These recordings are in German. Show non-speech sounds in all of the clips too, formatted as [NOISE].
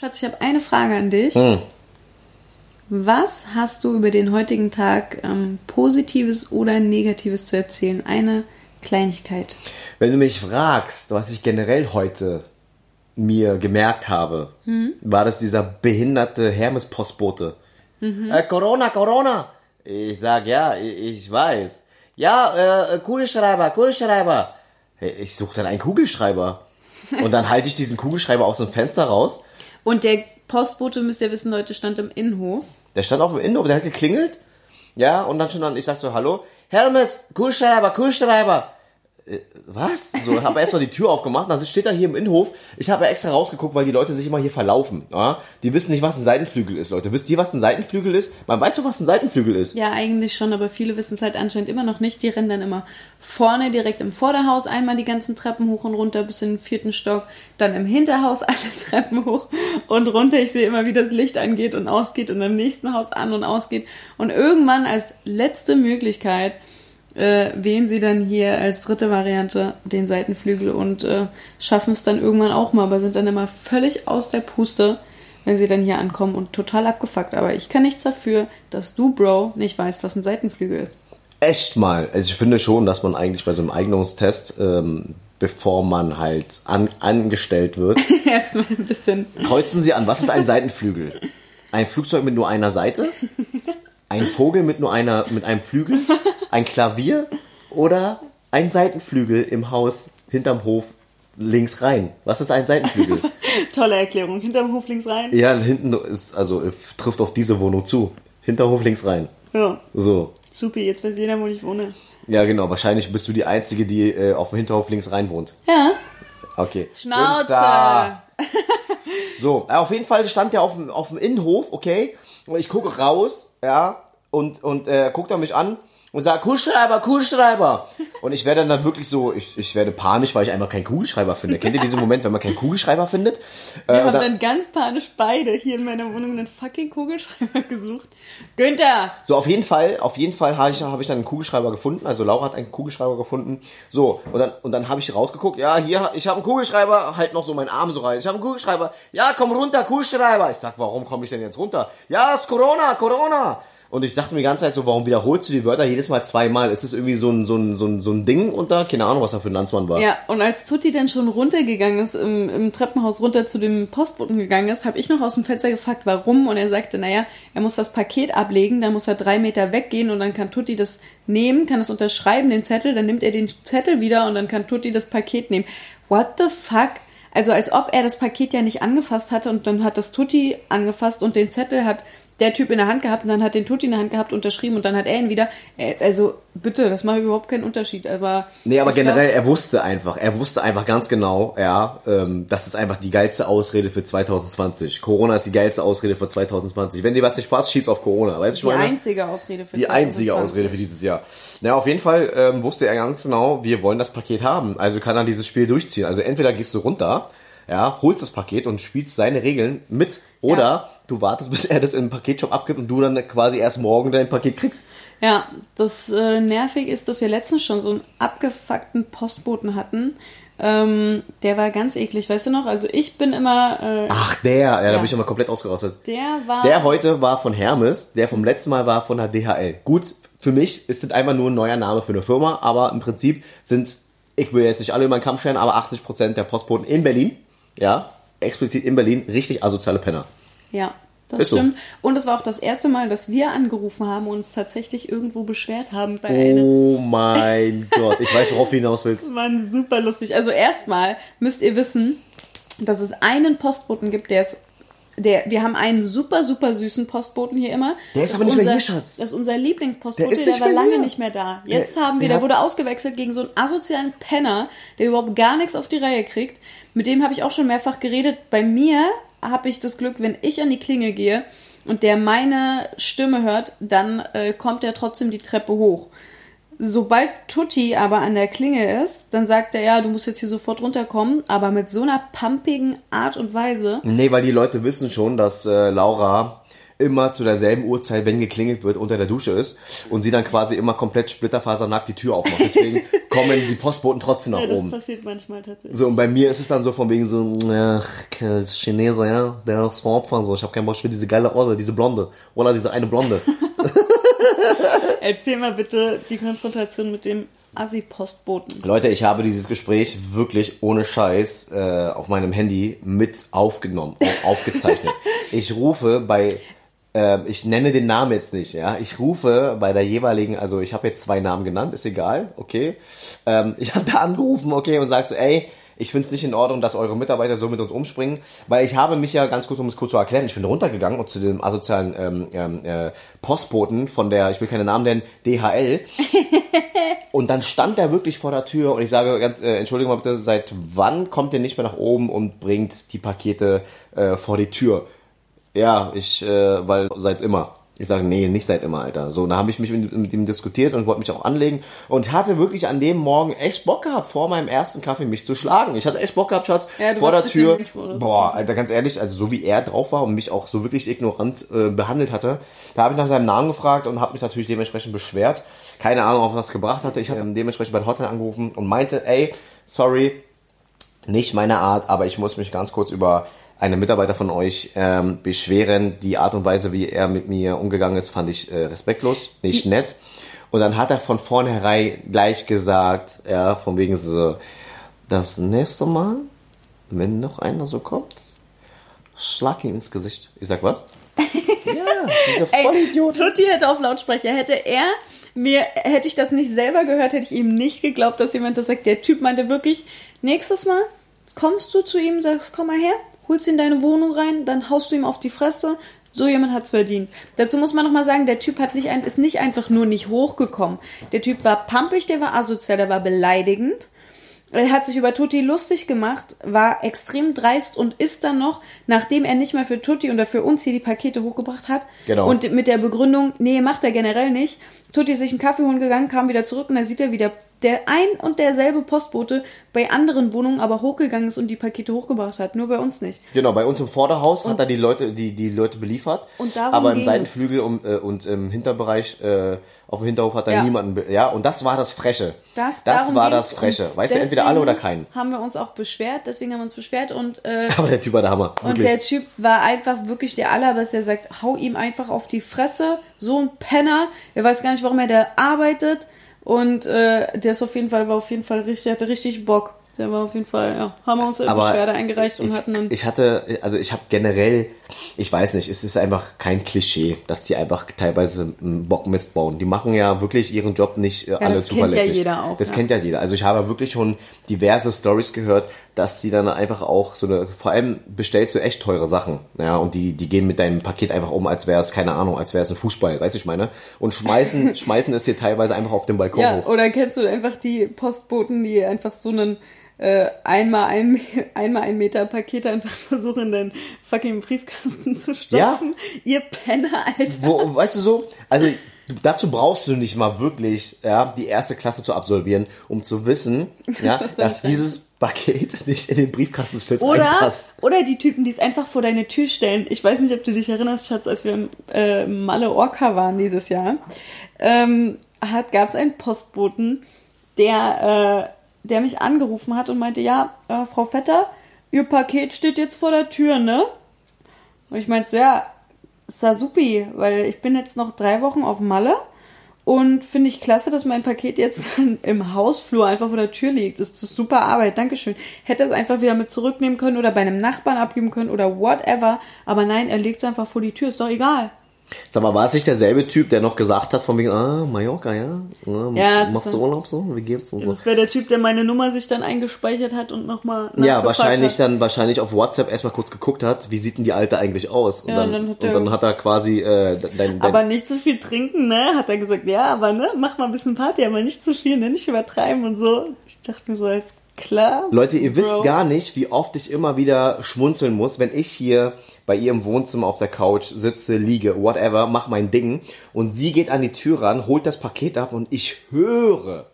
Schatz, ich habe eine Frage an dich. Hm. Was hast du über den heutigen Tag ähm, Positives oder Negatives zu erzählen? Eine Kleinigkeit. Wenn du mich fragst, was ich generell heute mir gemerkt habe, war das dieser behinderte Hermes-Postbote. Äh, Corona, Corona. Ich sag, ja, ich, ich weiß. Ja, äh, Kugelschreiber, Kugelschreiber. Hey, Ich suche dann einen Kugelschreiber. [LAUGHS] Und dann halte ich diesen Kugelschreiber aus dem Fenster raus. Und der Postbote, müsst ihr wissen, Leute, stand im Innenhof. Der stand auf dem Innenhof, der hat geklingelt. Ja, und dann schon dann, ich sag so, hallo, Hermes, Kugelschreiber, Kugelschreiber. Äh, Was? So, habe erstmal die Tür aufgemacht, dann steht er hier im Innenhof. Ich habe extra rausgeguckt, weil die Leute sich immer hier verlaufen. Ja? Die wissen nicht, was ein Seitenflügel ist, Leute. Wisst ihr, was ein Seitenflügel ist? Man weiß doch, was ein Seitenflügel ist. Ja, eigentlich schon, aber viele wissen es halt anscheinend immer noch nicht. Die rennen dann immer vorne direkt im Vorderhaus einmal die ganzen Treppen hoch und runter bis in den vierten Stock, dann im Hinterhaus [LAUGHS] alle Treppen hoch und runter. Ich sehe immer, wie das Licht angeht und ausgeht und im nächsten Haus an und ausgeht. Und irgendwann als letzte Möglichkeit äh, wählen sie dann hier als dritte Variante den Seitenflügel und äh, schaffen es dann irgendwann auch mal, aber sind dann immer völlig aus der Puste, wenn sie dann hier ankommen und total abgefuckt. Aber ich kann nichts dafür, dass du, Bro, nicht weißt, was ein Seitenflügel ist. Echt mal. Also ich finde schon, dass man eigentlich bei so einem Eignungstest, ähm, bevor man halt an, angestellt wird, [LAUGHS] Erstmal ein bisschen. kreuzen sie an. Was ist ein Seitenflügel? Ein Flugzeug mit nur einer Seite? Ein Vogel mit nur einer, mit einem Flügel? Ein Klavier? Oder ein Seitenflügel im Haus hinterm Hof links rein? Was ist ein Seitenflügel? [LAUGHS] Tolle Erklärung. Hinterm Hof links rein. ja, hinten ist, also äh, trifft auf diese Wohnung zu. Hinterhof links rein. Ja. So. Supi, jetzt weiß jeder, wo ich wohne. Ja, genau. Wahrscheinlich bist du die Einzige, die äh, auf dem Hinterhof links rein wohnt. Ja. Okay. Schnauze. [LAUGHS] So, äh, auf jeden Fall stand der auf dem, auf dem Innenhof, okay? Und ich gucke raus, ja, und, und äh, guckt er mich an und sagt, Kugelschreiber, Kugelschreiber. Und ich werde dann wirklich so, ich, ich werde panisch, weil ich einfach keinen Kugelschreiber finde. Kennt ihr diesen Moment, wenn man keinen Kugelschreiber findet? Wir Äh, haben dann, dann ganz panisch beide hier in meiner Wohnung einen fucking Kugelschreiber [LAUGHS] gesucht. Günther! so, auf jeden Fall, auf jeden Fall habe ich, hab ich dann einen Kugelschreiber gefunden. Also Laura hat einen Kugelschreiber gefunden. So, und dann, und dann habe ich rausgeguckt, ja, hier, ich habe einen Kugelschreiber, halt noch so meinen Arm so rein. Ich habe einen Kugelschreiber. Ja, komm runter, Kugelschreiber. Ich sag, warum komme ich denn jetzt runter? Ja, es ist Corona, Corona. Und ich dachte mir die ganze Zeit so, warum wiederholst du die Wörter jedes Mal zweimal? Ist es irgendwie so ein, so ein, so ein, so ein Ding unter? Keine Ahnung, was da für ein Landsmann war. Ja, und als Tutti dann schon runtergegangen ist, im, im Treppenhaus runter zu dem Postboten gegangen ist, habe ich noch aus dem Fenster gefragt, warum. Und er sagte, naja, er muss das Paket ablegen, dann muss er drei Meter weggehen und dann kann Tutti das nehmen, kann es unterschreiben, den Zettel, dann nimmt er den Zettel wieder und dann kann Tutti das Paket nehmen. What the fuck? Also als ob er das Paket ja nicht angefasst hatte und dann hat das Tutti angefasst und den Zettel hat der Typ in der Hand gehabt und dann hat den Tutti in der Hand gehabt, unterschrieben und dann hat er ihn wieder. Äh, Also bitte, das macht überhaupt keinen Unterschied. Aber Nee, aber ich glaub- generell, er wusste einfach, er wusste einfach ganz genau, ja, ähm, das ist einfach die geilste Ausrede für 2020. Corona ist die geilste Ausrede für 2020. Wenn dir was nicht passt, schieb's auf Corona. Weißt du, Die ich meine? einzige Ausrede für Die einzige 2020. Ausrede für dieses Jahr. Na, auf jeden Fall ähm, wusste er ganz genau, wir wollen das Paket haben. Also kann er dieses Spiel durchziehen. Also entweder gehst du runter, ja, holst das Paket und spielst seine Regeln mit, oder Ja. Du wartest, bis er das im Paketshop abgibt und du dann quasi erst morgen dein Paket kriegst. Ja, das äh, nervig ist, dass wir letztens schon so einen abgefuckten Postboten hatten. Ähm, der war ganz eklig, weißt du noch? Also ich bin immer, äh, Ach, der, ja, da Ja. bin ich immer komplett ausgerastet. der war. Der heute war von Hermes, der vom letzten Mal war von der DHL. Gut, für mich ist das einfach nur ein neuer Name für eine Firma, aber im Prinzip sind, ich will jetzt nicht alle über den Kamm scheren, aber 80% der Postboten in Berlin, ja, explizit in Berlin, richtig asoziale Penner. Ja, das Ist so. stimmt. Und es war auch das erste Mal, dass wir angerufen haben und uns tatsächlich irgendwo beschwert haben bei. Oh mein [LAUGHS] Gott, ich weiß, worauf du hinaus willst. Das war super lustig. Also erstmal müsst ihr wissen, dass es einen Postboten gibt, der ist. Der, wir haben einen super, super süßen Postboten hier immer. Der ist Das aber nicht mehr unser, hier, Schatz. Das ist unser Lieblingspostbote, Der der, war mehr lange hier. nicht mehr da. Jetzt Der- haben wir, der der wurde ausgewechselt gegen so einen asozialen Penner, der überhaupt gar nichts auf die Reihe kriegt. Mit dem habe ich auch schon mehrfach geredet. Bei mir habe ich das Glück, wenn ich an die Klinge gehe und der meine Stimme hört, dann äh, kommt er trotzdem die Treppe hoch. Sobald Tutti aber an der Klinge ist, dann sagt er, ja, du musst jetzt hier sofort runterkommen, aber mit so einer pumpigen Art und Weise. Nee, weil die Leute wissen schon, dass äh, Laura immer zu derselben Uhrzeit, wenn geklingelt wird, unter der Dusche ist und sie dann quasi immer komplett splitterfasernackt die Tür aufmacht. Deswegen [LAUGHS] kommen die Postboten trotzdem nach Ja, das oben. passiert manchmal tatsächlich. So, und bei mir ist es dann so von wegen so, ach, das Chinese, ja, der ist vom Opfer, so, ich habe keinen Bock, will diese geile Olle, diese Blonde, oder diese eine Blonde. [LAUGHS] Erzähl mal bitte die Konfrontation mit dem Assi-Postboten. Leute, ich habe dieses Gespräch wirklich ohne Scheiß äh, auf meinem Handy mit aufgenommen, aufgezeichnet. [LAUGHS] ich rufe bei, äh, ich nenne den Namen jetzt nicht, ja, ich rufe bei der jeweiligen, also ich habe jetzt zwei Namen genannt, ist egal, okay. Ähm, [LAUGHS] ich habe da angerufen, okay, und sagt so, ey, ich finde es nicht in Ordnung, dass eure Mitarbeiter so mit uns umspringen, weil ich habe mich ja ganz kurz, um es kurz zu erklären, ich bin runtergegangen und zu dem asozialen ähm, ähm, äh, Postboten von der, ich will keine Namen nennen, DHL. [LAUGHS] Und dann stand er wirklich vor der Tür und ich sage ganz, äh, Entschuldigung mal bitte, seit wann kommt ihr nicht mehr nach oben und bringt die Pakete äh, vor die Tür? Ja, ich, äh, weil seit immer. Ich sage, nee, nicht seit immer, Alter. So, da habe ich mich mit, mit ihm diskutiert und wollte mich auch anlegen und hatte wirklich an dem Morgen echt Bock gehabt, vor meinem ersten Kaffee mich zu schlagen. Ich hatte echt Bock gehabt, Schatz, Ja, vor der Tür. Boah, Alter, ganz ehrlich, also so wie er drauf war und mich auch so wirklich ignorant äh, behandelt hatte, da habe ich nach seinem Namen gefragt und habe mich natürlich dementsprechend beschwert. Keine Ahnung, ob das gebracht hatte. Ich habe dementsprechend bei der Hotline angerufen und meinte, ey, sorry, nicht meine Art, aber ich muss mich ganz kurz über einen Mitarbeiter von euch ähm, beschweren. Die Art und Weise, wie er mit mir umgegangen ist, fand ich äh, respektlos, nicht nett. Und dann hat er von vornherein gleich gesagt, ja, von wegen so, das nächste Mal, wenn noch einer so kommt, schlag ihm ins Gesicht. Ich sag, was? [LAUGHS] ja, diese Ey, Vollidiot. Tutti hätte auf Lautsprecher. Hätte er mir, hätte ich das nicht selber gehört, hätte ich ihm nicht geglaubt, dass jemand das sagt. Der Typ meinte wirklich, nächstes Mal kommst du zu ihm, sagst, komm mal her, holst ihn in deine Wohnung rein, dann haust du ihm auf die Fresse. So jemand hat's verdient. Dazu muss man nochmal sagen, der Typ hat nicht ein, ist nicht einfach nur nicht hochgekommen. Der Typ war pampig, der war asozial, der war beleidigend. Er hat sich über Tutti lustig gemacht, war extrem dreist und ist dann noch, nachdem er nicht mehr für Tutti oder für uns hier die Pakete hochgebracht hat Genau. und mit der Begründung, nee, macht er generell nicht, Tutti ist sich einen Kaffee holen gegangen, kam wieder zurück und da sieht er wieder, der ein und derselbe Postbote bei anderen Wohnungen aber hochgegangen ist und die Pakete hochgebracht hat, nur bei uns nicht. Genau, bei uns im Vorderhaus hat er die Leute, die, die Leute beliefert. Und darum aber im. Seitenflügel und, äh, und im Hinterbereich, äh, auf dem Hinterhof hat er Ja. niemanden, ja, und das war das Freche. Das, das war das Freche. Und Weißt du, entweder alle oder keinen. Haben wir uns auch beschwert, deswegen haben wir uns beschwert und äh, [LAUGHS] Aber der Typ war der Hammer. Und Wirklich. der Typ war einfach wirklich der Allerbeste. Der sagt, hau ihm einfach auf die Fresse. So ein Penner. Er weiß gar nicht, warum er da arbeitet. Und äh, der ist auf jeden Fall, war auf jeden Fall richtig, hatte richtig Bock. Der war auf jeden Fall, ja, haben wir uns eine aber Beschwerde eingereicht und ich, hatten einen. ich hatte, also ich habe generell, ich weiß nicht, es ist einfach kein Klischee, dass die einfach teilweise Bockmist bauen. Die machen ja wirklich ihren Job nicht äh, alle das kennt zuverlässig. ja jeder auch, Das ja. kennt ja jeder. Also ich habe wirklich schon diverse Stories gehört, dass sie dann einfach auch so eine, vor allem bestellst du echt teure Sachen, ja, und die, die gehen mit deinem Paket einfach um, als wäre es, keine Ahnung, als wäre es ein Fußball, weißt du, ich meine, und schmeißen, [LAUGHS] schmeißen es dir teilweise einfach auf den Balkon ja, hoch. oder kennst du einfach die Postboten, die einfach so einen äh, einmal ein, [LAUGHS] einmal ein Meter Paket einfach [LAUGHS] versuchen, in deinen fucking Briefkasten zu stopfen? Ihr Penner, Alter. Wo, weißt du so, also dazu brauchst du nicht mal wirklich ja, die erste Klasse zu absolvieren, um zu wissen, ja, das dass dieses Paket nicht in den Briefkastenschlitz Oder, oder die Typen, die es einfach vor deine Tür stellen. Ich weiß nicht, ob du dich erinnerst, Schatz, als wir im äh, Malle Orca waren dieses Jahr, ähm, gab es einen Postboten, der, äh, der mich angerufen hat und meinte, ja, äh, Frau Vetter, Ihr Paket steht jetzt vor der Tür, ne? Und ich meinte so, ja, Sasupi, weil ich bin jetzt noch drei Wochen auf Malle und finde ich klasse, dass mein Paket jetzt im Hausflur einfach vor der Tür liegt. Das ist super Arbeit, Dankeschön. Hätte es einfach wieder mit zurücknehmen können oder bei einem Nachbarn abgeben können oder whatever. Aber nein, er legt es einfach vor die Tür, ist doch egal. Sag mal, war es nicht derselbe Typ, der noch gesagt hat, von wegen, ah, Mallorca, ja? ja, Ja, machst du Urlaub so? Wie geht's und so? Das wäre der Typ, der meine Nummer sich dann eingespeichert hat und nochmal Ja, wahrscheinlich hat. dann wahrscheinlich auf WhatsApp erstmal kurz geguckt hat, wie sieht denn die Alte eigentlich aus? Und, Ja, dann, dann hat und er- dann hat er quasi äh, dein, dein Aber nicht zu viel trinken, ne? Hat er gesagt, ja, aber ne, mach mal ein bisschen Party, aber nicht zu viel, ne? Nicht übertreiben und so. Ich dachte mir so, alles klar. Leute, ihr wisst Bro. gar nicht, wie oft ich immer wieder schmunzeln muss, wenn ich hier bei ihr im Wohnzimmer auf der Couch sitze, liege, whatever, mach mein Ding und sie geht an die Tür ran, holt das Paket ab und ich höre,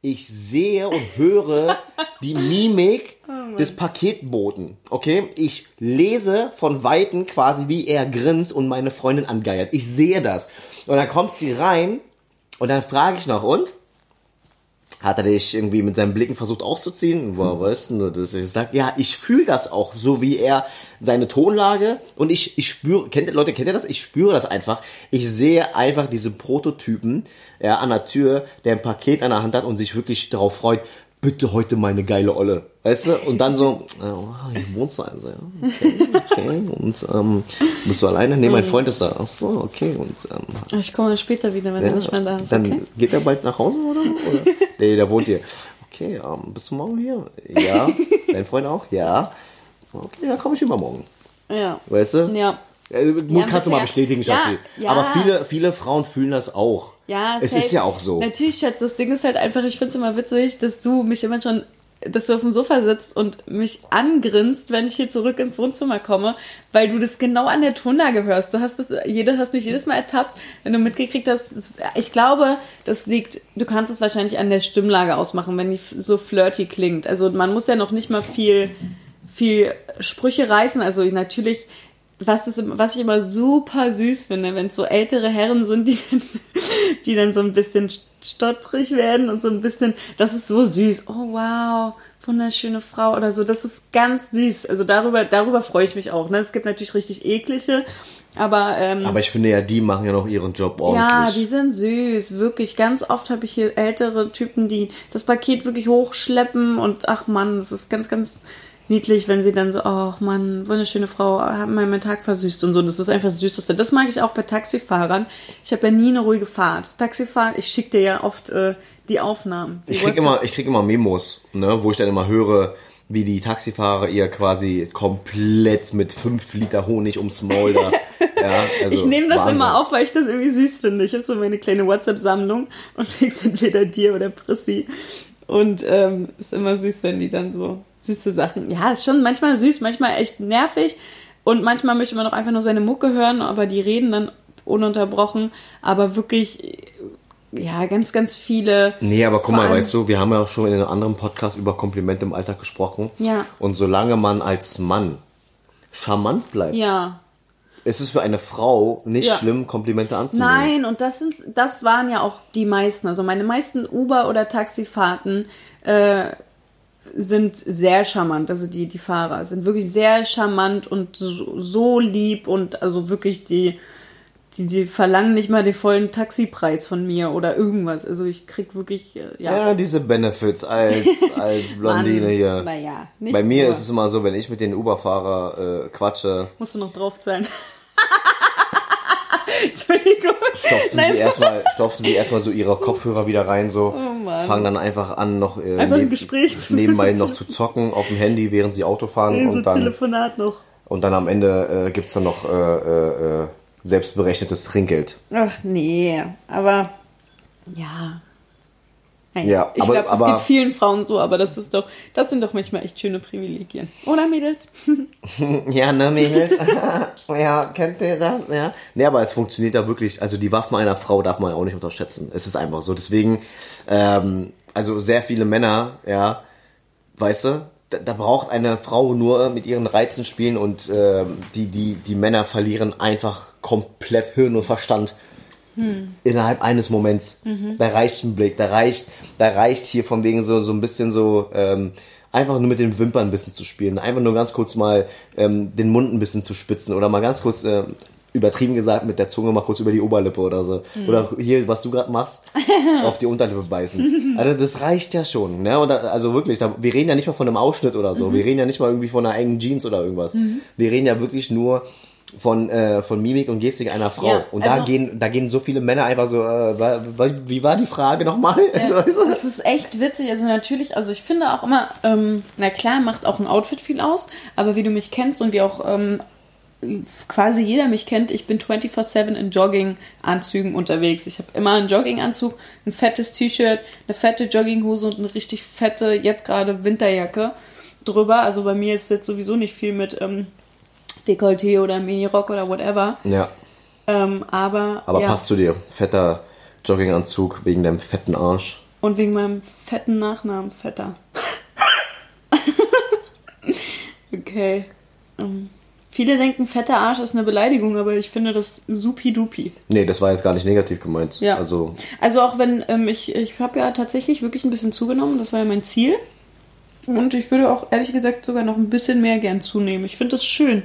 ich sehe und höre [LAUGHS] die Mimik des Paketboten. Okay, ich lese von Weitem quasi, wie er grinst und meine Freundin angeiert. Ich sehe das. Und dann kommt sie rein und dann frage ich noch, und? Hat er dich irgendwie mit seinen Blicken versucht auszuziehen? Boah, weißt du, dass ich sag, ja, ich fühle das auch, so wie er seine Tonlage und ich, ich spüre, kennt Leute, kennt ihr das? Ich spüre das einfach. Ich sehe einfach diese Prototypen, ja, an der Tür, der ein Paket an der Hand hat und sich wirklich darauf freut, bitte heute meine geile Olle. Weißt du? Und dann so, oh, hier wohnst du also, ja. Okay, okay. Und ähm, bist du alleine? Nee, mein Freund ist da. Ach so, okay. Und ähm, Ich komme später wieder, wenn ja, er nicht mehr da ist. dann Okay? geht er bald nach Hause oder? oder? [LAUGHS] nee, der wohnt hier. Okay, ähm, bist du morgen hier? Ja. [LAUGHS] Dein Freund auch? Ja. Okay, dann komme ich übermorgen. Ja. Weißt du? Ja. Äh, Ja, kannst du mal bestätigen, ja. Schatzi. Ja. Aber viele, viele Frauen fühlen das auch. Ja, es safe. ist ja auch so. Natürlich, Schatz, das Ding ist halt einfach, ich finde es immer witzig, dass du mich immer schon, dass du auf dem Sofa sitzt und mich angrinst, wenn ich hier zurück ins Wohnzimmer komme, weil du das genau an der Tonlage hörst. Du hast das, jeder hast mich jedes Mal ertappt, wenn du mitgekriegt hast. das- Ich glaube, das liegt, du kannst es wahrscheinlich an der Stimmlage ausmachen, wenn die so flirty klingt. Also man muss ja noch nicht mal viel, viel Sprüche reißen. Also natürlich, was, ist, was ich immer super süß finde, wenn es so ältere Herren sind, die dann, die dann so ein bisschen stottrig werden und so ein bisschen, das ist so süß. Oh wow, wunderschöne Frau oder so. Das ist ganz süß. Also darüber, darüber freue ich mich auch. Ne? Es gibt natürlich richtig eklige, aber ähm, Aber ich finde ja, die machen ja noch ihren Job ordentlich. ja, die sind süß, wirklich. Ganz oft habe ich hier ältere Typen, die das Paket wirklich hochschleppen und ach Mann, das ist ganz, ganz niedlich, wenn sie dann so, ach Mann, wunderschöne Frau, hat mir meinen Tag versüßt und so. Das ist einfach das Süßeste. Das mag ich auch bei Taxifahrern. Ich habe ja nie eine ruhige Fahrt. Taxifahrt, ich schicke dir ja oft äh, die Aufnahmen. Die Ich krieg WhatsApp- immer, ich krieg immer Memos, ne, wo ich dann immer höre, wie die Taxifahrer ihr quasi komplett mit 5 Liter Honig ums Maul da. [LAUGHS] ja, also ich nehme das Wahnsinn. immer auf, weil ich das irgendwie süß finde. Ich habe so meine kleine WhatsApp-Sammlung und [LAUGHS] schick's entweder dir oder Prissi. Und ähm, ist immer süß, wenn die dann so süße Sachen. Ja, ist schon manchmal süß, manchmal echt nervig. Und manchmal möchte man auch einfach nur seine Mucke hören, aber die reden dann ununterbrochen. Aber wirklich, ja, ganz, ganz viele. Nee, aber guck mal, weißt du, wir haben ja auch schon in einem anderen Podcast über Komplimente im Alltag gesprochen. Ja. Und solange man als Mann charmant bleibt, Ja, ist es für eine Frau nicht Ja. schlimm, Komplimente anzunehmen. Nein, und das sind, das waren ja auch die meisten. Also meine meisten Uber- oder Taxifahrten äh, sind sehr charmant. Also die, die Fahrer sind wirklich sehr charmant und so, so lieb und also wirklich die, die, die verlangen nicht mal den vollen Taxipreis von mir oder irgendwas. Also ich krieg wirklich, äh, ja. Ja, diese Benefits als, [LAUGHS] als Blondine hier. naja, nicht Bei mir nur. ist es immer so, wenn ich mit den Uber-Fahrer äh, quatsche, Musst du noch draufzahlen. [LAUGHS] Entschuldigung. stopfen Nein, sie erstmal, stopfen sie erstmal so ihre Kopfhörer wieder rein, so, Oh fangen dann einfach an, noch äh, Einfach zu- nebenbei noch zu zocken auf dem Handy, während sie Auto fahren Nee, so und dann Telefonat noch. und dann am Ende äh, gibt's dann noch äh, äh, äh, selbstberechnetes Trinkgeld. Ach nee, aber ja. Naja, Ja, ich glaube, das aber- geht vielen Frauen so, aber das ist doch, das sind doch manchmal echt schöne Privilegien. Oder Mädels? [LAUGHS] [LAUGHS] Ja, ne, Mädels? [LAUGHS] ja, kennt ihr das? Ja. Nee, aber es funktioniert ja wirklich. Also die Waffen einer Frau darf man ja auch nicht unterschätzen. Es ist einfach so. Deswegen, ähm, also sehr viele Männer, ja, weißt du, da, da braucht eine Frau nur mit ihren Reizen spielen und ähm, die, die, die Männer verlieren einfach komplett Hirn und Verstand. Innerhalb eines Moments. Da reicht ein Blick, da reicht, da reicht hier von wegen so, so ein bisschen so, ähm, einfach nur mit den Wimpern ein bisschen zu spielen. Einfach nur ganz kurz mal ähm, den Mund ein bisschen zu spitzen oder mal ganz kurz, äh, übertrieben gesagt, mit der Zunge mal kurz über die Oberlippe oder so. Oder hier, was du gerade machst, [LAUGHS] auf die Unterlippe beißen. Also das reicht ja schon. Ne? Und da, also wirklich, da, wir reden ja nicht mal von einem Ausschnitt oder so. Wir reden ja nicht mal irgendwie von einer engen Jeans oder irgendwas. Wir reden ja wirklich nur von, äh, von Mimik und Gestik einer Frau. Ja, und da also- gehen, da gehen so viele Männer einfach so, äh, wie war die Frage nochmal? Also, [LAUGHS] du? Das ist echt witzig. Also natürlich, also ich finde auch immer, ähm, na klar, macht auch ein Outfit viel aus, aber wie du mich kennst und wie auch ähm, quasi jeder mich kennt, ich bin 24-7 in Jogginganzügen unterwegs. Ich habe immer einen Jogginganzug, ein fettes T-Shirt, eine fette Jogginghose und eine richtig fette, jetzt gerade Winterjacke drüber. Also bei mir ist jetzt sowieso nicht viel mit ähm, Dekolleté oder Minirock oder whatever. ja, Ähm, aber aber ja. passt zu dir. Fetter Jogginganzug wegen deinem fetten Arsch. Und wegen meinem fetten Nachnamen, fetter. [LAUGHS] Okay. Ähm, viele denken, fetter Arsch ist eine Beleidigung, aber ich finde das supi-dupi. Nee, das war jetzt gar nicht negativ gemeint. Ja. Also, Also auch wenn, ähm, ich, ich habe ja tatsächlich wirklich ein bisschen zugenommen, das war ja mein Ziel. Und ich würde auch ehrlich gesagt sogar noch ein bisschen mehr gern zunehmen. Ich finde das schön.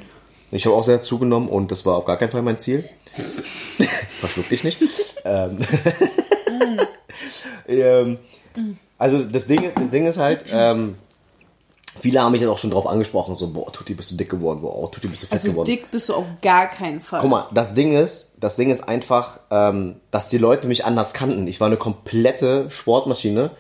ich habe auch sehr zugenommen und das war auf gar keinen Fall mein Ziel. [LAUGHS] Verschluck dich nicht. [LAUGHS] ähm, [LAUGHS] ähm, also das Ding, das Ding ist halt, ähm, viele haben mich jetzt auch schon drauf angesprochen, so, boah, Tutti, bist du dick geworden, boah, Tutti, bist du fett Also geworden. dick bist du auf gar keinen Fall. Guck mal, das Ding ist, das Ding ist einfach, ähm, dass die Leute mich anders kannten. Ich war eine komplette Sportmaschine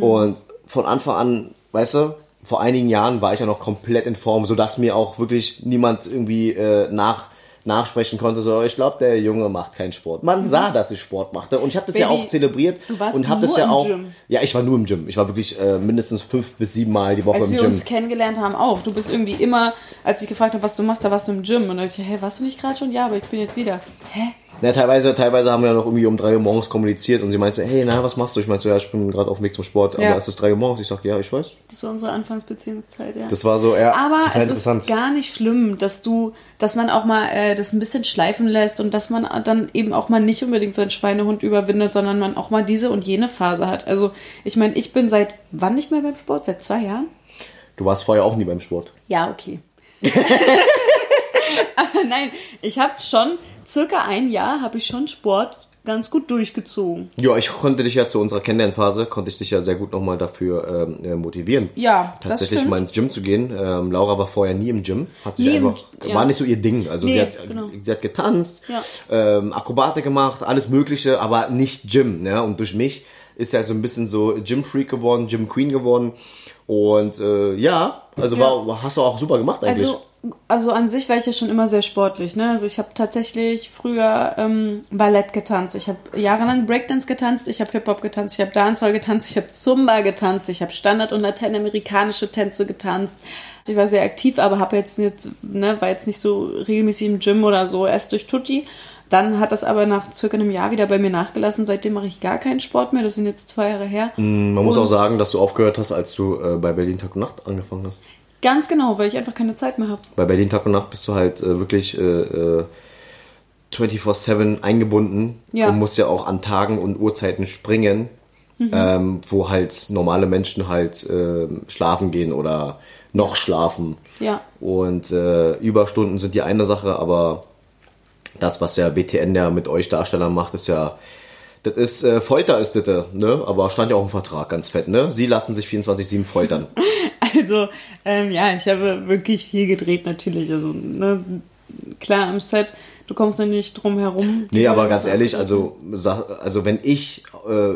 und von Anfang an, weißt du, vor einigen Jahren war ich ja noch komplett in Form, sodass mir auch wirklich niemand irgendwie äh, nach nachsprechen konnte, so ich glaube, der Junge macht keinen Sport. Man sah, dass ich Sport machte und ich habe das ja Baby, auch zelebriert du warst und habe das ja im auch Gym. ja, ich war nur im Gym. Ich war wirklich äh, mindestens fünf bis sieben Mal die Woche Als im wir Gym. uns kennengelernt haben, auch. Du bist irgendwie immer, als ich gefragt habe, was du machst, da warst du im Gym. Und dachte ich, hä, warst du nicht gerade schon? Ja, aber ich bin jetzt wieder. Hä? Ja, teilweise, teilweise haben wir ja noch irgendwie um drei Uhr morgens kommuniziert und sie meinte, hey, na, was machst du? Ich meinte so, ja, ich bin gerade auf dem Weg zum Sport, aber Ja. es ist drei Uhr morgens. Ich sag, ja, ich weiß. Das war unsere Anfangsbeziehungszeit, ja. Das war so, ja, Aber es ist gar nicht schlimm, dass du, dass man auch mal äh, das ein bisschen schleifen lässt und dass man dann eben auch mal nicht unbedingt seinen Schweinehund überwindet, sondern man auch mal diese und jene Phase hat. Also ich meine, ich bin seit wann nicht mehr beim Sport? Seit zwei Jahren? Du warst vorher auch nie beim Sport. Ja, okay. [LAUGHS] [LAUGHS] Nein, ich habe schon circa ein Jahr habe ich schon Sport ganz gut durchgezogen. Ja, ich konnte dich ja zu unserer Kennenlernphase, konnte ich dich ja sehr gut nochmal dafür ähm, äh, motivieren. Ja, Tatsächlich mal ins Gym zu gehen. Ähm, Laura war vorher nie im Gym. Hat sich Nie im- einfach, ja. war nicht so ihr Ding. Also sie, Nee, hat, genau. sie hat getanzt, Ja. ähm, Akrobatik gemacht, alles mögliche, aber nicht Gym. Ne? Und durch mich ist er so ein bisschen so Gym-Freak geworden, Gym-Queen geworden. Und äh, ja, also Ja. War, hast du auch super gemacht eigentlich. Also, also an sich war ich ja schon immer sehr sportlich. Ne? Also ich habe tatsächlich früher ähm, Ballett getanzt. Ich habe jahrelang Breakdance getanzt. Ich habe Hip-Hop getanzt. Ich habe Dancehall getanzt. Ich habe Zumba getanzt. Ich habe Standard- und lateinamerikanische Tänze getanzt. Ich war sehr aktiv, aber habe jetzt nicht, ne, war jetzt nicht so regelmäßig im Gym oder so. Erst durch Tutti. Dann hat das aber nach circa einem Jahr wieder bei mir nachgelassen. Seitdem mache ich gar keinen Sport mehr. Das sind jetzt zwei Jahre her. Man muss Und- auch sagen, dass du aufgehört hast, als du äh, bei Berlin Tag und Nacht angefangen hast. Ganz genau, weil ich einfach keine Zeit mehr habe. Bei Berlin Tag und Nacht bist du halt äh, wirklich äh, äh, 24-7 eingebunden Ja. und musst ja auch an Tagen und Uhrzeiten springen, Mhm. ähm, wo halt normale Menschen halt äh, schlafen gehen oder noch schlafen. Ja. Und äh, Überstunden sind die eine Sache, aber das, was der BTN ja mit euch Darstellern macht, ist ja. Das ist äh, Folter ist das, äh, ne? Aber stand ja auch im Vertrag ganz fett, ne? Sie lassen sich 24-7 foltern. [LAUGHS] Also, ähm, ja, ich habe wirklich viel gedreht, natürlich. Also, ne, klar, am Set, du kommst ja nicht drum herum. Nee, aber ganz ehrlich, also, also wenn ich äh,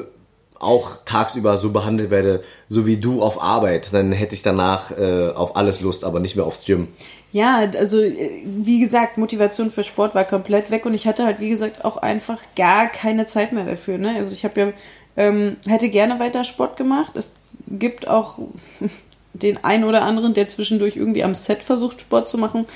auch tagsüber so behandelt werde, so wie du auf Arbeit, dann hätte ich danach äh, auf alles Lust, aber nicht mehr aufs Gym. Ja, also, äh, wie gesagt, Motivation für Sport war komplett weg und ich hatte halt, wie gesagt, auch einfach gar keine Zeit mehr dafür. Ne? Also, ich habe ja, ähm, hätte gerne weiter Sport gemacht. Es gibt auch den einen oder anderen, der zwischendurch irgendwie am Set versucht, Sport zu machen.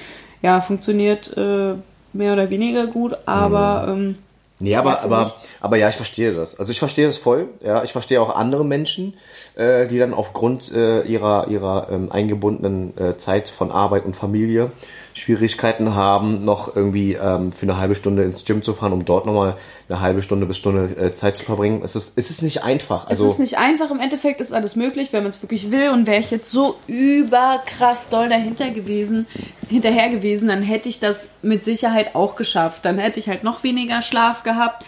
Ja, funktioniert äh, mehr oder weniger gut, aber. Ähm, Nee, aber, Ja, aber, aber ja, ich verstehe das. Also ich verstehe das voll. Ja, ich verstehe auch andere Menschen, äh, die dann aufgrund äh, ihrer ihrer ähm, eingebundenen äh, Zeit von Arbeit und Familie Schwierigkeiten haben, noch irgendwie ähm, für eine halbe Stunde ins Gym zu fahren, um dort nochmal eine halbe Stunde bis Stunde äh, Zeit zu verbringen. Es ist, es ist nicht einfach. Also es ist nicht einfach, im Endeffekt ist alles möglich, wenn man es wirklich will. Und wäre ich jetzt so überkrass doll dahinter gewesen, hinterher gewesen, dann hätte ich das mit Sicherheit auch geschafft. Dann hätte ich halt noch weniger Schlaf gehabt,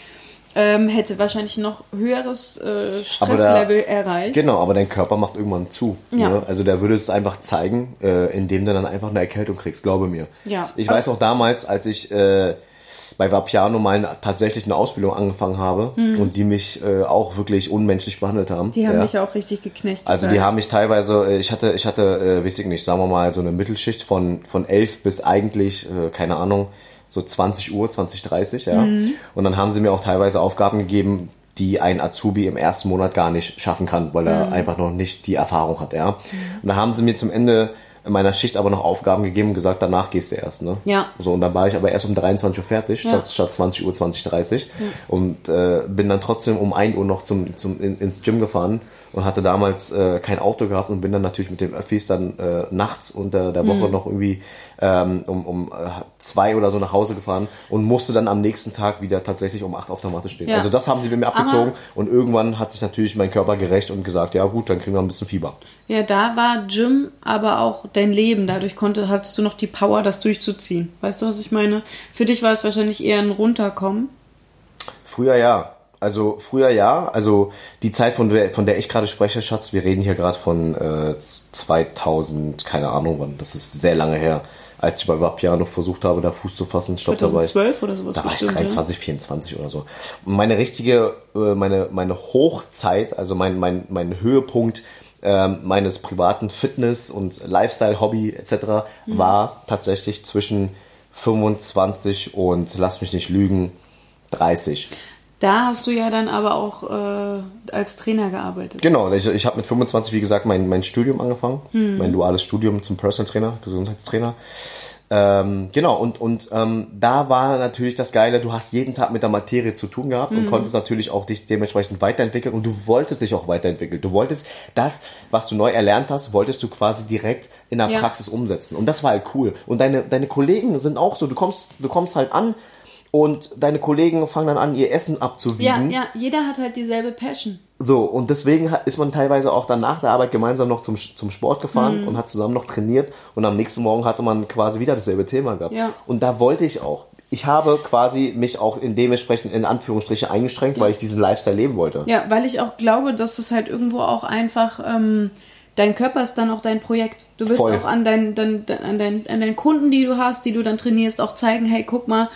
ähm, hätte wahrscheinlich noch höheres äh, Stresslevel erreicht. Genau, aber dein Körper macht irgendwann zu. Ja. Ne? Also der würde es einfach zeigen, äh, indem du dann einfach eine Erkältung kriegst, glaube mir. Ja. Ich weiß noch damals, als ich äh, bei Vapiano mal eine, tatsächlich eine Ausbildung angefangen habe und die mich äh, auch wirklich unmenschlich behandelt haben. Die haben ja. mich auch richtig geknechtet. Also die haben mich teilweise, äh, ich hatte, ich hatte, äh, weiß ich nicht, sagen wir mal, so eine Mittelschicht von, von 11 bis eigentlich, äh, keine Ahnung, so 20 Uhr, 20, 30, ja. Mhm. Und dann haben sie mir auch teilweise Aufgaben gegeben, die ein Azubi im ersten Monat gar nicht schaffen kann, weil Mhm. er einfach noch nicht die Erfahrung hat, ja. Und da haben sie mir zum Ende in meiner Schicht aber noch Aufgaben gegeben und gesagt, danach gehst du erst, ne? Ja. So, und dann war ich aber erst um 23 Uhr fertig, Ja. statt, statt 20 Uhr, 20, 30. Und äh, bin dann trotzdem um 1 Uhr noch zum, zum, in, ins Gym gefahren und hatte damals äh, kein Auto gehabt und bin dann natürlich mit dem Öffis dann äh, nachts unter der Woche noch irgendwie ähm, um, um äh, zwei oder so nach Hause gefahren und musste dann am nächsten Tag wieder tatsächlich um 8 auf der Matte stehen. Ja. Also das haben sie mir abgezogen und irgendwann hat sich natürlich mein Körper gerecht und gesagt, ja gut, dann kriegen wir ein bisschen Fieber. Ja, da war Gym aber auch dein Leben. Dadurch konnte, hattest du noch die Power, das durchzuziehen. Weißt du, was ich meine? Für dich war es wahrscheinlich eher ein Runterkommen. Früher ja. Also früher ja. Also die Zeit, von der, von der ich gerade spreche, Schatz, wir reden hier gerade von äh, 2000, keine Ahnung wann. Das ist sehr lange her, als ich bei Vapiano versucht habe, da Fuß zu fassen. Ich glaube, da war ich, 2012 oder sowas da war ich bestimmt, ne? 23, 24 oder so. Und meine richtige, äh, meine, meine Hochzeit, also mein, mein, mein Höhepunkt ähm, meines privaten Fitness- und Lifestyle-Hobby etc. Mhm. war tatsächlich zwischen 25 und, lass mich nicht lügen, 30. Da hast du ja dann aber auch äh, als Trainer gearbeitet. Genau, ich, ich habe mit 25, wie gesagt, mein, mein Studium angefangen, mein duales Studium zum Personal Trainer, Gesundheitstrainer. Ähm, genau, und, und ähm, da war natürlich das Geile, du hast jeden Tag mit der Materie zu tun gehabt und konntest natürlich auch dich dementsprechend weiterentwickeln und du wolltest dich auch weiterentwickeln. Du wolltest das, was du neu erlernt hast, wolltest du quasi direkt in der Ja. Praxis umsetzen. Und das war halt cool. Und deine, deine Kollegen sind auch so, du kommst, du kommst halt an und deine Kollegen fangen dann an, ihr Essen Ja, abzuwiegen. ja, jeder hat halt dieselbe Passion. So, und deswegen ist man teilweise auch dann nach der Arbeit gemeinsam noch zum, zum Sport gefahren Mhm. und hat zusammen noch trainiert und am nächsten Morgen hatte man quasi wieder dasselbe Thema gehabt. Ja. Und da wollte ich auch. Ich habe quasi mich auch in dementsprechend in Anführungsstriche eingeschränkt, weil ich diesen Lifestyle leben wollte. Ja, weil ich auch glaube, dass es halt irgendwo auch einfach, ähm, dein Körper ist dann auch dein Projekt. Du willst Voll. auch an deinen, dein, dein, an, deinen, an deinen Kunden, die du hast, die du dann trainierst, auch zeigen, hey, guck mal,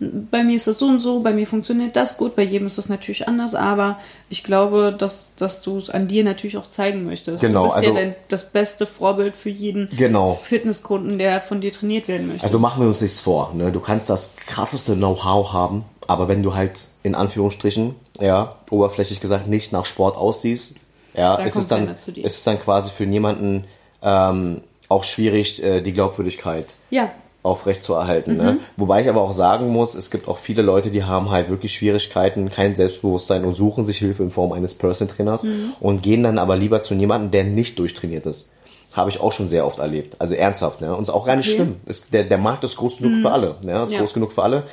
bei mir ist das so und so, bei mir funktioniert das gut, bei jedem ist das natürlich anders, aber ich glaube, dass, dass du es an dir natürlich auch zeigen möchtest. Genau, du bist also- ja dein, das beste Vorbild für jeden Genau. Fitnesskunden, der von dir trainiert werden möchte. Also machen wir uns nichts vor. Ne? Du kannst das krasseste Know-how haben, aber wenn du halt in Anführungsstrichen, ja, oberflächlich gesagt, nicht nach Sport aussiehst, ja, Da ist es dann, keiner zu dir. ist es dann quasi für niemanden ähm, auch schwierig, äh, die Glaubwürdigkeit ja, aufrecht zu erhalten. Ne? Mhm. Wobei ich aber auch sagen muss, es gibt auch viele Leute, die haben halt wirklich Schwierigkeiten, kein Selbstbewusstsein und suchen sich Hilfe in Form eines Personal Trainers Mhm. und gehen dann aber lieber zu jemandem, der nicht durchtrainiert ist. Habe ich auch schon sehr oft erlebt. Also ernsthaft. Ne? Und ist auch gar nicht Okay. schlimm. Ist, der, der Markt ist groß genug für alle. Ne? Ist Ja. groß genug für alle.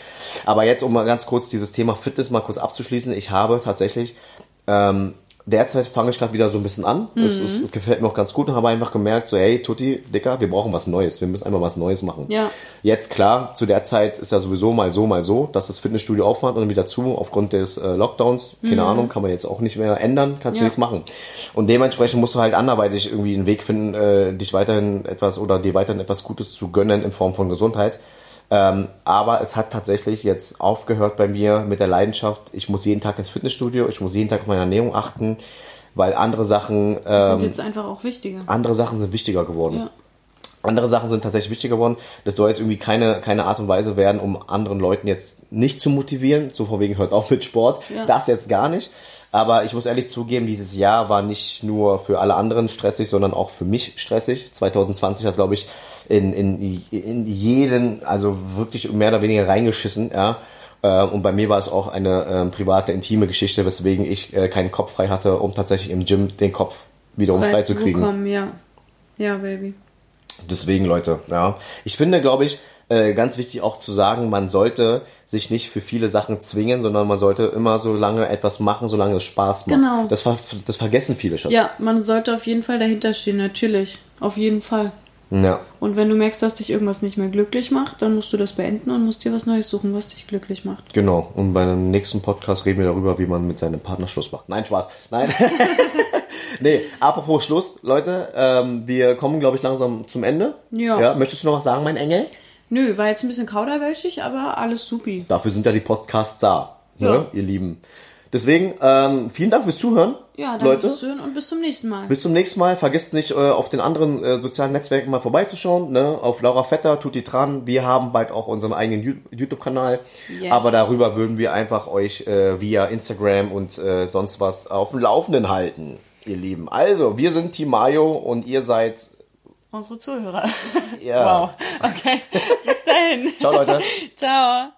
Aber jetzt, um mal ganz kurz dieses Thema Fitness mal kurz abzuschließen. Ich habe tatsächlich ähm, derzeit fange ich gerade wieder so ein bisschen an. Es, es gefällt mir auch ganz gut und habe einfach gemerkt, so hey Tutti, Dicker, wir brauchen was Neues. Wir müssen einfach was Neues machen. Ja. Jetzt klar, zu der Zeit ist ja sowieso mal so, mal so, dass das Fitnessstudio aufmacht und dann wieder zu aufgrund des äh, Lockdowns. Keine Ahnung, kann man jetzt auch nicht mehr ändern, kannst du Ja. nichts machen. Und dementsprechend musst du halt anderweitig irgendwie einen Weg finden, äh, dich weiterhin etwas oder dir weiterhin etwas Gutes zu gönnen in Form von Gesundheit. Ähm, aber es hat tatsächlich jetzt aufgehört bei mir mit der Leidenschaft. Ich muss jeden Tag ins Fitnessstudio, ich muss jeden Tag auf meine Ernährung achten, weil andere Sachen, ähm, sind jetzt einfach auch wichtiger. andere Sachen sind wichtiger geworden. Ja. Andere Sachen sind tatsächlich wichtiger geworden. Das soll jetzt irgendwie keine, keine Art und Weise werden, um anderen Leuten jetzt nicht zu motivieren. So von wegen, hört auf mit Sport. Ja. Das jetzt gar nicht. Aber ich muss ehrlich zugeben, dieses Jahr war nicht nur für alle anderen stressig, sondern auch für mich stressig. 2020 hat, glaube ich, in, in, in jeden, also wirklich mehr oder weniger reingeschissen, ja. Äh, Und bei mir war es auch eine ähm, private, intime Geschichte, weswegen ich äh, keinen Kopf frei hatte, um tatsächlich im Gym den Kopf wiederum frei zu kriegen. bekommen, ja. Ja, Baby. Deswegen, Leute, ja. Ich finde, glaube ich, äh, ganz wichtig auch zu sagen, man sollte sich nicht für viele Sachen zwingen, sondern man sollte immer so lange etwas machen, solange es Spaß macht. Genau. Das, ver das vergessen viele, Schatz. Ja, man sollte auf jeden Fall dahinter stehen, natürlich. Auf jeden Fall. Ja. Und wenn du merkst, dass dich irgendwas nicht mehr glücklich macht, dann musst du das beenden und musst dir was Neues suchen, was dich glücklich macht. Genau. Und bei einem nächsten Podcast reden wir darüber, wie man mit seinem Partner Schluss macht. Nein, Spaß. Nein. [LAUGHS] nee, apropos Schluss, Leute, ähm, wir kommen, glaube ich, langsam zum Ende. Ja. ja. Möchtest du noch was sagen, mein Engel? Nö, war jetzt ein bisschen kauderwelschig, aber alles supi. Dafür sind ja die Podcasts da, ne, Ja. ihr Lieben. Deswegen, ähm, vielen Dank fürs Zuhören. Ja, danke Leute. fürs Zuhören und bis zum nächsten Mal. Bis zum nächsten Mal. Vergesst nicht, äh, auf den anderen äh, sozialen Netzwerken mal vorbeizuschauen. Ne? Auf Laura Vetter, tut die dran. Wir haben bald auch unseren eigenen YouTube-Kanal. Yes. Aber darüber würden wir einfach euch äh, via Instagram und äh, sonst was auf dem Laufenden halten, ihr Lieben. Also, wir sind Team Mayo und ihr seid unsere Zuhörer. Ja. [LAUGHS] Wow. Okay. Bis dahin. Ciao, Leute. [LAUGHS] Ciao.